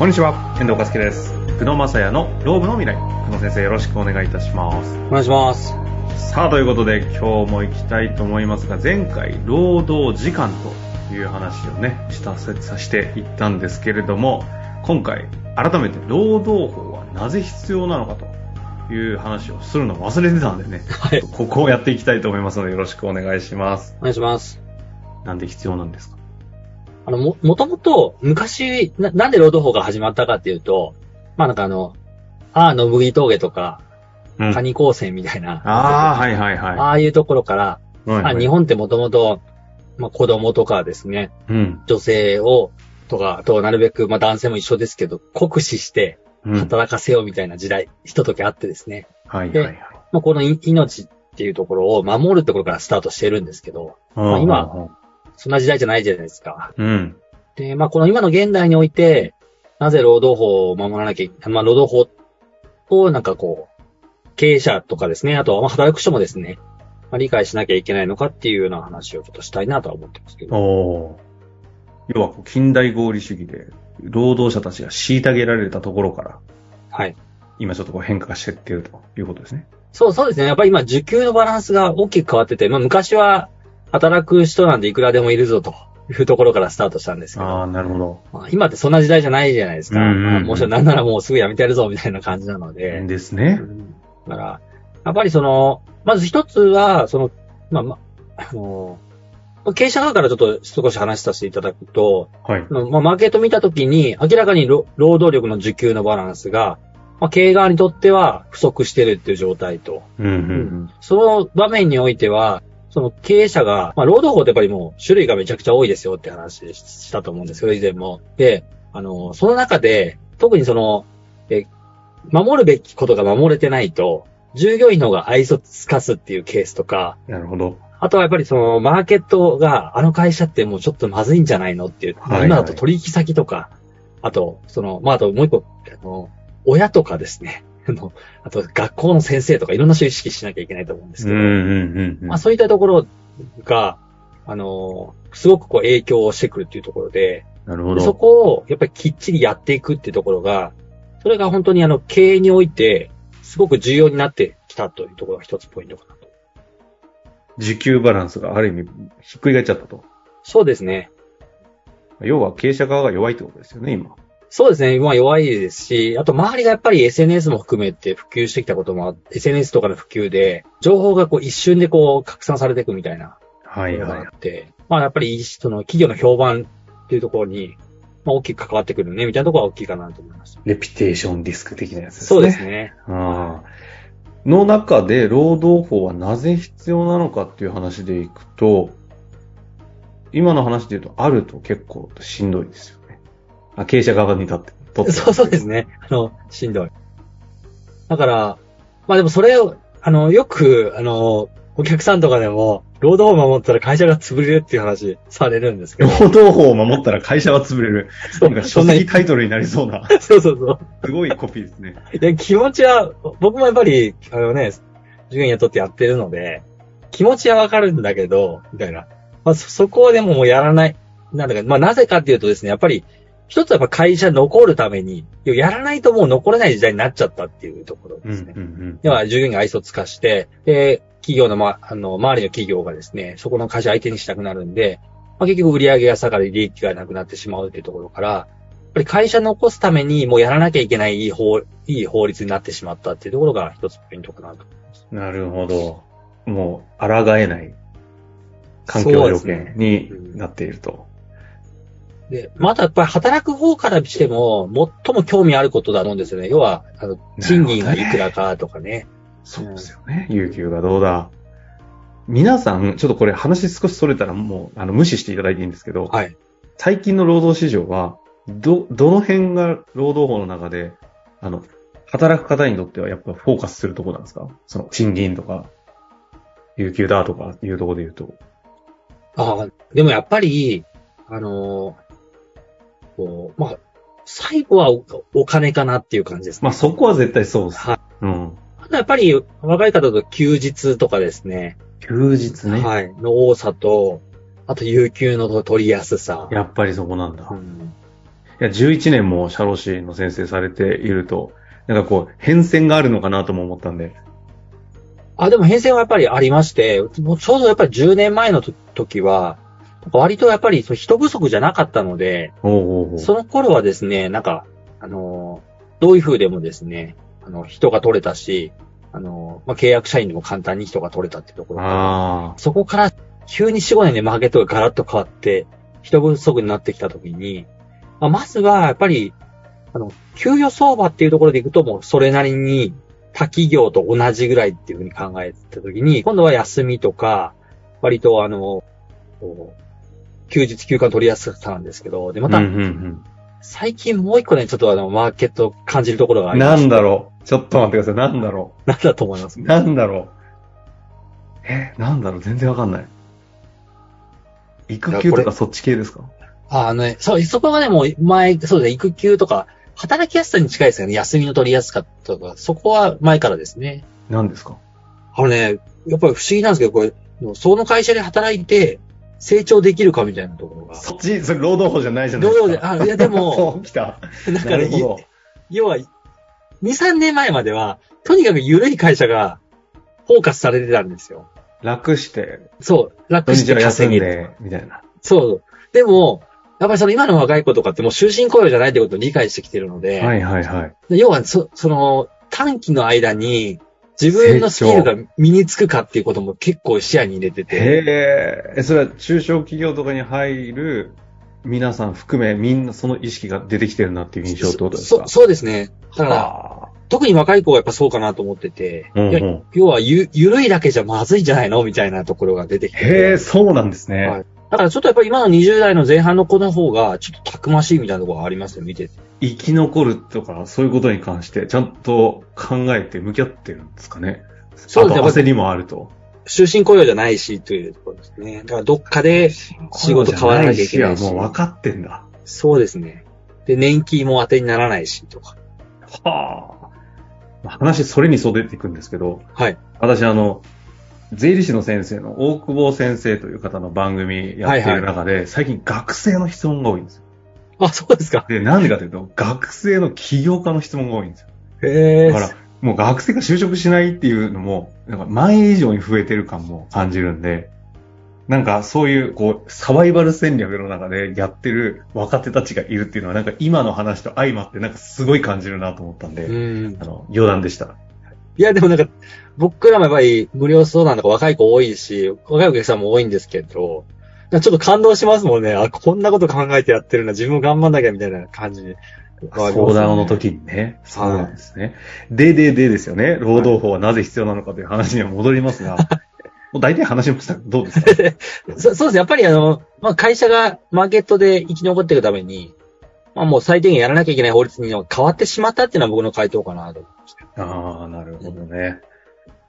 こんにちは、遠藤和樹です。久野正也のローブの未来。久野先生よろしくお願いいたします。お願いします。さあ、ということで今日も行きたいと思いますが、前回、労働時間という話をね、したさせていったんですけれども、今回、改めて労働法はなぜ必要なのかという話をするのを忘れてたんでね、はい。ここをやっていきたいと思いますのでよろしくお願いします。お願いします。なんで必要なんですか？あの、も、もともと、昔な、なんで労働法が始まったかっていうと、まあなんかあの、ああ、のぶぎ峠とか、うんカニ高専みたいな、ああ、はいはいはい。ああいうところから、はいはいあ日本ってもともと、まあ子供とかですね、うん。女性を、とか、となるべく、まあ男性も一緒ですけど、酷使してうん。働かせようみたいな時代、ひとときあってですね、はいはいはい。まあこのい命っていうところを守るところからスタートしてるんですけど、まあ今そんな時代じゃないじゃないですか。うん。で、まあ、この今の現代において、なぜ労働法を守らなきゃ、まあ、労働法をなんかこう、経営者とかですね、あとはまあ働く人もですね、まあ、理解しなきゃいけないのかっていうような話をちょっとしたいなとは思ってますけど。おー要は近代合理主義で、労働者たちが虐げられたところから、はい。今ちょっとこう変化していっているということですね。そうそうですね。やっぱり今、受給のバランスが大きく変わってて、まあ、昔は働く人なんていくらでもいるぞというところからスタートしたんですけど、ああ、なるほど。まあ、今ってそんな時代じゃないじゃないですか。うんうんうんまあもしなんならもうすぐ辞めてやるぞみたいな感じなので。ですね。だから、やっぱりその、まず一つは、その、まあ まあ、あの、経営者側からちょっと少し話させていただくと、はい。まあ、マーケット見たときに、明らかに労労働力の需給のバランスが、まあ、経営側にとっては不足してるっていう状態と、うんうんその場面においては、その経営者が、まあ、労働法ってやっぱりもう種類がめちゃくちゃ多いですよって話したと思うんですけど、以前も。で、あの、その中で、特にその、え、守るべきことが守れてないと、従業員の方が愛想つかすっていうケースとか、うん。なるほど。あとはやっぱりその、マーケットが、あの会社ってもうちょっとまずいんじゃないのっていう、はいはい今だと取引先とか、あと、その、まあ、あともう一個、あの、親とかですね。あの、あと学校の先生とかいろんな人を意識しなきゃいけないと思うんですけど、うんうんうんうん。まあそういったところが、あの、すごくこう影響をしてくるっていうところで、なるほそど。こをやっぱりきっちりやっていくっていうところが、それが本当にあの経営において、すごく重要になってきたというところが一つポイントかなと。需給バランスがある意味ひっくり返っちゃったと。そうですね。要は経営者側が弱いってことですよね、今。そうですね。まあ弱いですし、あと周りがやっぱり SNS も含めて普及してきたことも SNS とかの普及で、情報がこう一瞬でこう拡散されていくみたいなはいはいあって、まあやっぱりその企業の評判っていうところに、まあ大きく関わってくるね、みたいなところは大きいかなと思います。レピテーションリスク的なやつですね。そうですね。ああの中で労働法はなぜ必要なのかっていう話でいくと、今の話で言うと、あると結構しんどいですよね。あ経営者側に立って。とってそうそうですね。あの、しんどい。だから、まあでもそれを、あの、よく、あの、お客さんとかでも、労働法を守ったら会社が潰れるっていう話されるんですけど。労働法を守ったら会社は潰れる。そうなんか書籍タイトルになりそうな、そうそうそう。すごいコピーですね。いや、気持ちは、僕もやっぱり、あのね、従業員雇ってやってるので、気持ちはわかるんだけど、みたいな。まあ、そ、そこをでももうやらない。なんだか、まあ、なぜかっていうとですね、やっぱり、一つはやっぱ会社残るために、いややらないともう残れない時代になっちゃったっていうところうんですね。うんうん。では、従業員が愛想つかして、で、企業の、ま、あの、周りの企業がですね、そこの会社相手にしたくなるんで、まあ、結局売り上げが下がり利益がなくなってしまうっていうところから、やっぱり会社残すためにもうやらなきゃいけないいい法、いい法律になってしまったっていうところが一つポイントかなと。なるほど。もう、抗えない環境条件になっていると。で、またやっぱり働く方からしても、最も興味あることだと思うんですよね。要は、あの、賃金がいくらかとかね。そうですよね。有給がどうだ。皆さん、ちょっとこれ話少しそれたらもう、あの、無視していただいていいんですけど、はい。最近の労働市場は、ど、どの辺が労働法の中で、あの、働く方にとってはやっぱフォーカスするところなんですか？その、賃金とか、有給だとかいうところで言うと。ああ、でもやっぱり、あのーこう、まあ、最後はおお金かなっていう感じですね。まあそこは絶対そうです。はい。うん。やっぱり、若い方だと休日とかですね。休日ね。はい。の多さと、あと有給の取りやすさ。やっぱりそこなんだ。うんいや、11年も社労士の先生されていると、なんかこう、変遷があるのかなとも思ったんで。あ、でも変遷はやっぱりありまして、もうちょうどやっぱり10年前のと時は、割とやっぱり人不足じゃなかったので、おうおうその頃はですね、なんか、あの、どういう風でもですね、あの、人が取れたし、あの、まあ、契約社員でも簡単に人が取れたってところあそこから急に4、5年でマーケットがガラッと変わって、人不足になってきたときに、まあ、まずはやっぱり、あの、給与相場っていうところでいくともうそれなりに他企業と同じぐらいっていうふうに考えたときに、今度は休みとか、割とあの、休日休暇取りやすさなんですけど、で、あ。また、うんうん最近もう一個ね、ちょっとあの、マーケットを感じるところがうん。ありましてなんだろう。ちょっと待ってください。なんだろなんだと思います？う。なんだろう。え、なんだろう。全然わかんない。育休とれかそっち系ですか？ああのね、そう、そこがね、もう前、そうですね、育休とか、働きやすさに近いですよね。休みの取りやすかったとか、そこは前からですね。何ですか？あのね、やっぱり不思議なんですけど、これ、その会社で働いて、成長できるかみたいなところが。そっち、それ労働法じゃないじゃないですか。労働で、あ、いやでも、そうきた。なんかねなるほ、ど。要は、2、3年前までは、とにかく緩い会社が、フォーカスされてたんですよ。楽して、そう、土楽して稼げる。で、みたいな。そう。でも、やっぱりその今の若い子とかってもう終身雇用じゃないってことを理解してきてるので、はいはいはい。で要はそ、その、短期の間に自分のスキルが身につくかっていうことも結構視野に入れてて、へえ、えそれは中小企業とかに入る皆さん含めみんなその意識が出てきてるなっていう印象ってことですか？そそうですね。だから、は特に若い子はやっぱそうかなと思ってて、うんうん。要はゆ、ゆるいだけじゃまずいんじゃないの？みたいなところが出てきて。て。へえ、そうなんですね。はいだからちょっとやっぱり今の20代の前半の子の方が、ちょっとたくましいみたいなところがありますよ、見てて。生き残るとか、そういうことに関して、ちゃんと考えて向き合ってるんですかね。そうですね焦りもあると。終身雇用じゃないし、というところですね。だからどっかで仕事変わらなきゃいけないし。もう分かってんだ。そうですね。で、年金も当てにならないし、とか。はあ。まあ話、それにそう出ていくんですけど、はい。私、あの、税理士の先生の大久保先生という方の番組やっている中で、最近学生の質問が多いんですよ。あ、そうですか。で、なんでかというと、学生の起業家の質問が多いんですよ。へえだから、もう学生が就職しないっていうのも、なんか前以上に増えてる感も感じるんで、なんかそういう、こう、サバイバル戦略の中でやってる若手たちがいるっていうのは、なんか今の話と相まって、なんかすごい感じるなと思ったんで、うん。あの、余談でした。いや、でもなんか、僕らもやっぱり無料相談とか若い子多いし、若いお客さんも多いんですけど、ちょっと感動しますもんね。あ、こんなこと考えてやってるな、自分も頑張んなきゃみたいな感じに。相談の時にね。そうなんですね。で、で、でですよね。労働法はなぜ必要なのかという話には戻りますが、もう大体話しました。どうですか？そそうです。やっぱりあの、まあ、会社がマーケットで生き残っていくために、まあもう最低限やらなきゃいけない法律に変わってしまったっていうのは僕の回答かなと思いました。ああ、なるほどね。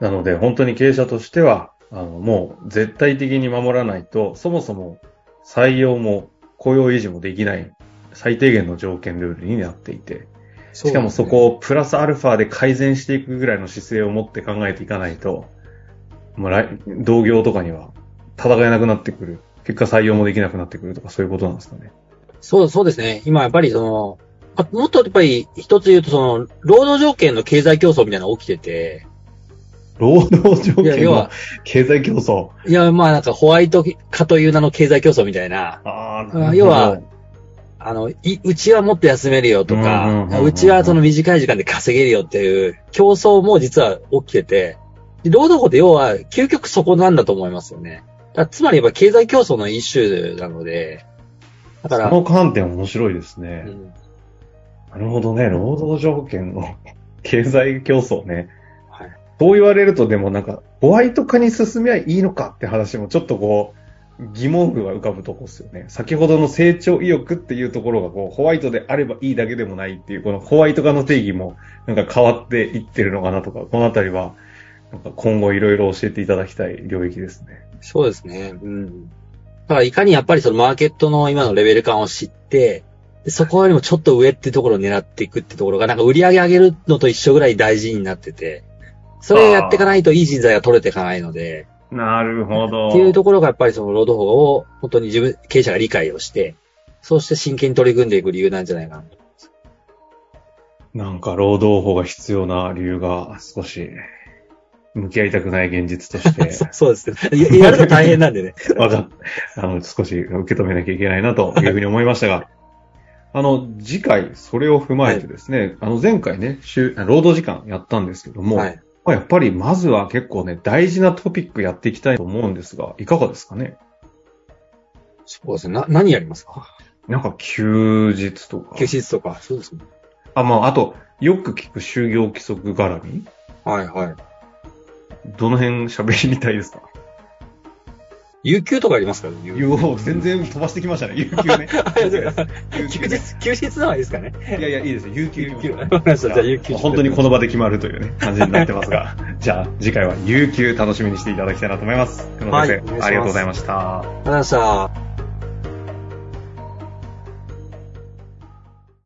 なので、本当に経営者としては、あの、もう絶対的に守らないと、そもそも採用も雇用維持もできない最低限の条件ルールになっていて、しかもそこをプラスアルファで改善していくぐらいの姿勢を持って考えていかないと、もう来同業とかには戦えなくなってくる。結果採用もできなくなってくるとかそういうことなんですかね。そう、そうですね。今やっぱりその、あもっとやっぱり一つ言うとその、労働条件の経済競争みたいなのが起きてて、労働条いや、件の要は、経済競争。いや、まあなんかホワイト化という名の経済競争みたいな、ああ、なるほど要は、あの、い、うちはもっと休めるよとうんうんうんか、うんうちはその短い時間で稼げるよっていう競争も実は起きてて、で労働法って要は究極そこなんだと思いますよね。だつまりやっぱ経済競争の一種なので、だから、その観点面白いですね。うんなるほどね。労働条件の 経済競争ね。はいそう言われるとでもなんか、ホワイト化に進みはいいのかって話もちょっとこう、疑問符が浮かぶとこですよね。先ほどの成長意欲っていうところがこう、ホワイトであればいいだけでもないっていう、このホワイト化の定義もなんか変わっていってるのかなとか、このあたりは、なんか今後いろいろ教えていただきたい領域ですね。そうですね。うん。だからいかにやっぱりそのマーケットの今のレベル感を知って、でそこよりもちょっと上ってところを狙っていくってところが、なんか売り上げ上げるのと一緒ぐらい大事になってて、それをやっていかないといい人材が取れていかないので、なるほど。っていうところがやっぱりその労働法を本当に自分、経営者が理解をして、そして真剣に取り組んでいく理由なんじゃないかなと。なんか労働法が必要な理由が少し向き合いたくない現実として そそうですね。ややると大変なんでね。わかっあの、少し受け止めなきゃいけないなというふうに思いましたが、あの、次回、それを踏まえてですね、あの、前回ね、週、労働時間やったんですけども、はい。まあやっぱりまずは結構ね、大事なトピックやっていきたいと思うんですが、いかがですかね？そうですね。な、何やりますか？なんか休日とか。休日とか。そうですね。あ、まあ、あと、よく聞く就業規則絡みはいはい。どの辺喋りたいですか？有給とかありますか有給。よう、全然飛ばしてきましたね。有給ね 休日、休日のはいいですかね。いやいや、いいですよ。有給有給。じゃあ有給。本当にこの場で決まるというね、感じになってますが。じゃあ、次回は有給楽しみにしていただきたいなと思います。久野先生、ありがとうございました。ありがとうございました。